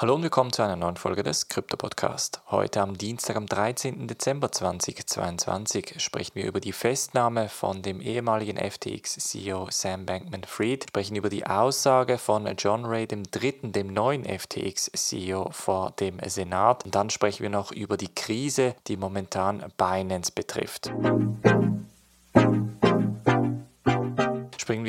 Hallo und willkommen zu einer neuen Folge des Krypto Podcast. Heute am Dienstag, am 13. Dezember 2022 sprechen wir über die Festnahme von dem ehemaligen FTX-CEO Sam Bankman-Fried, sprechen über die Aussage von John Ray III., dem neuen FTX-CEO vor dem Senat und dann sprechen wir noch über die Krise, die momentan Binance betrifft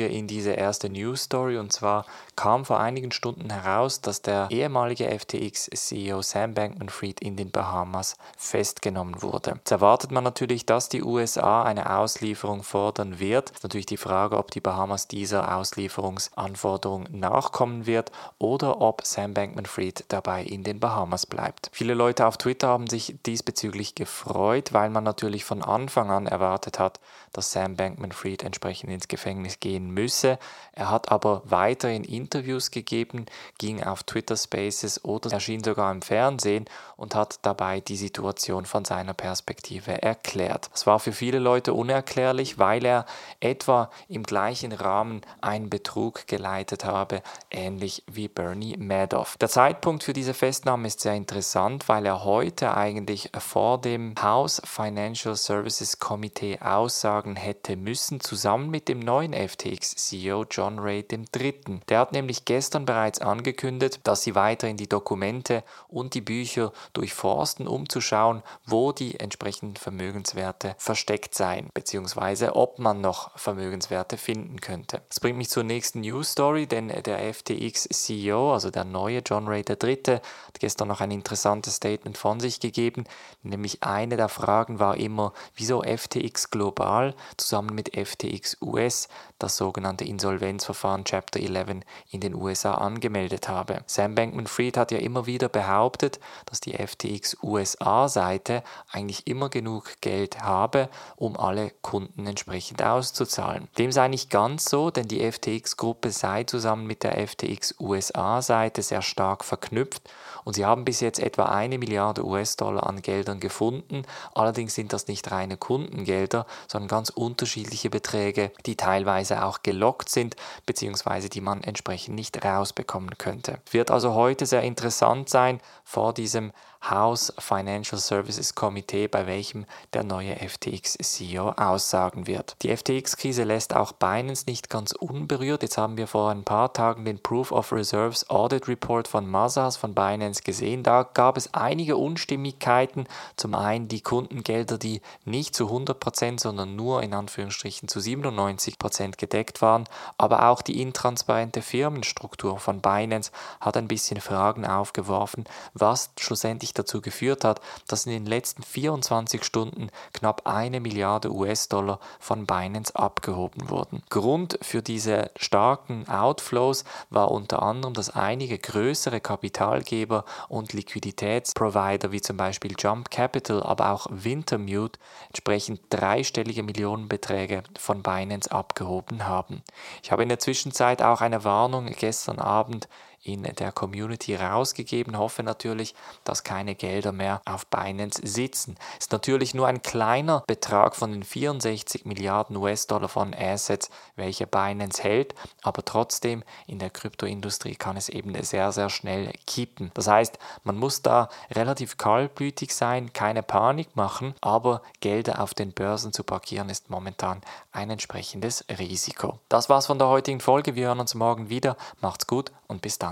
wir in diese erste News Story und zwar kam vor einigen Stunden heraus, dass der ehemalige FTX-CEO Sam Bankman-Fried in den Bahamas festgenommen wurde. Jetzt erwartet man natürlich, dass die USA eine Auslieferung fordern wird. Ist natürlich die Frage, ob die Bahamas dieser Auslieferungsanforderung nachkommen wird oder ob Sam Bankman-Fried dabei in den Bahamas bleibt. Viele Leute auf Twitter haben sich diesbezüglich gefreut, weil man natürlich von Anfang an erwartet hat, dass Sam Bankman-Fried entsprechend ins Gefängnis geht müsse. Er hat aber weiterhin Interviews gegeben, ging auf Twitter Spaces oder erschien sogar im Fernsehen und hat dabei die Situation von seiner Perspektive erklärt. Es war für viele Leute unerklärlich, weil er etwa im gleichen Rahmen einen Betrug geleitet habe, ähnlich wie Bernie Madoff. Der Zeitpunkt für diese Festnahme ist sehr interessant, weil er heute eigentlich vor dem House Financial Services Committee aussagen hätte müssen, zusammen mit dem neuen FT FTX-CEO John Ray III. Der hat nämlich gestern bereits angekündigt, dass sie weiterhin die Dokumente und die Bücher durchforsten, um zu schauen, wo die entsprechenden Vermögenswerte versteckt seien, beziehungsweise ob man noch Vermögenswerte finden könnte. Das bringt mich zur nächsten News Story, denn der FTX-CEO, also der neue John Ray III., hat gestern noch ein interessantes Statement von sich gegeben, nämlich eine der Fragen war immer, wieso FTX global zusammen mit FTX US das das sogenannte Insolvenzverfahren Chapter 11 in den USA angemeldet habe. Sam Bankman-Fried hat ja immer wieder behauptet, dass die FTX USA-Seite eigentlich immer genug Geld habe, um alle Kunden entsprechend auszuzahlen. Dem sei nicht ganz so, denn die FTX-Gruppe sei zusammen mit der FTX USA-Seite sehr stark verknüpft und sie haben bis jetzt etwa eine Milliarde US-Dollar an Geldern gefunden. Allerdings sind das nicht reine Kundengelder, sondern ganz unterschiedliche Beträge, die teilweise auch gelockt sind, beziehungsweise die man entsprechend nicht rausbekommen könnte. Wird also heute sehr interessant sein, vor diesem House Financial Services Komitee, bei welchem der neue FTX-CEO aussagen wird. Die FTX-Krise lässt auch Binance nicht ganz unberührt. Jetzt haben wir vor ein paar Tagen den Proof of Reserves Audit Report von Mazars von Binance gesehen. Da gab es einige Unstimmigkeiten. Zum einen die Kundengelder, die nicht zu 100%, sondern nur in Anführungsstrichen zu 97% gedeckt waren. Aber auch die intransparente Firmenstruktur von Binance hat ein bisschen Fragen aufgeworfen, was schlussendlich letztlich dazu geführt hat, dass in den letzten 24 Stunden knapp eine Milliarde US-Dollar von Binance abgehoben wurden. Grund für diese starken Outflows war unter anderem, dass einige größere Kapitalgeber und Liquiditätsprovider wie zum Beispiel Jump Capital, aber auch Wintermute entsprechend dreistellige Millionenbeträge von Binance abgehoben haben. Ich habe in der Zwischenzeit auch eine Warnung gestern Abend in der Community rausgegeben. Hoffe natürlich, dass keine Gelder mehr auf Binance sitzen. Ist natürlich nur ein kleiner Betrag von den 64 Milliarden US-Dollar von Assets, welche Binance hält, aber trotzdem in der Kryptoindustrie kann es eben sehr, sehr schnell kippen. Das heißt, man muss da relativ kaltblütig sein, keine Panik machen, aber Gelder auf den Börsen zu parkieren ist momentan ein entsprechendes Risiko. Das war's von der heutigen Folge. Wir hören uns morgen wieder. Macht's gut und bis dann.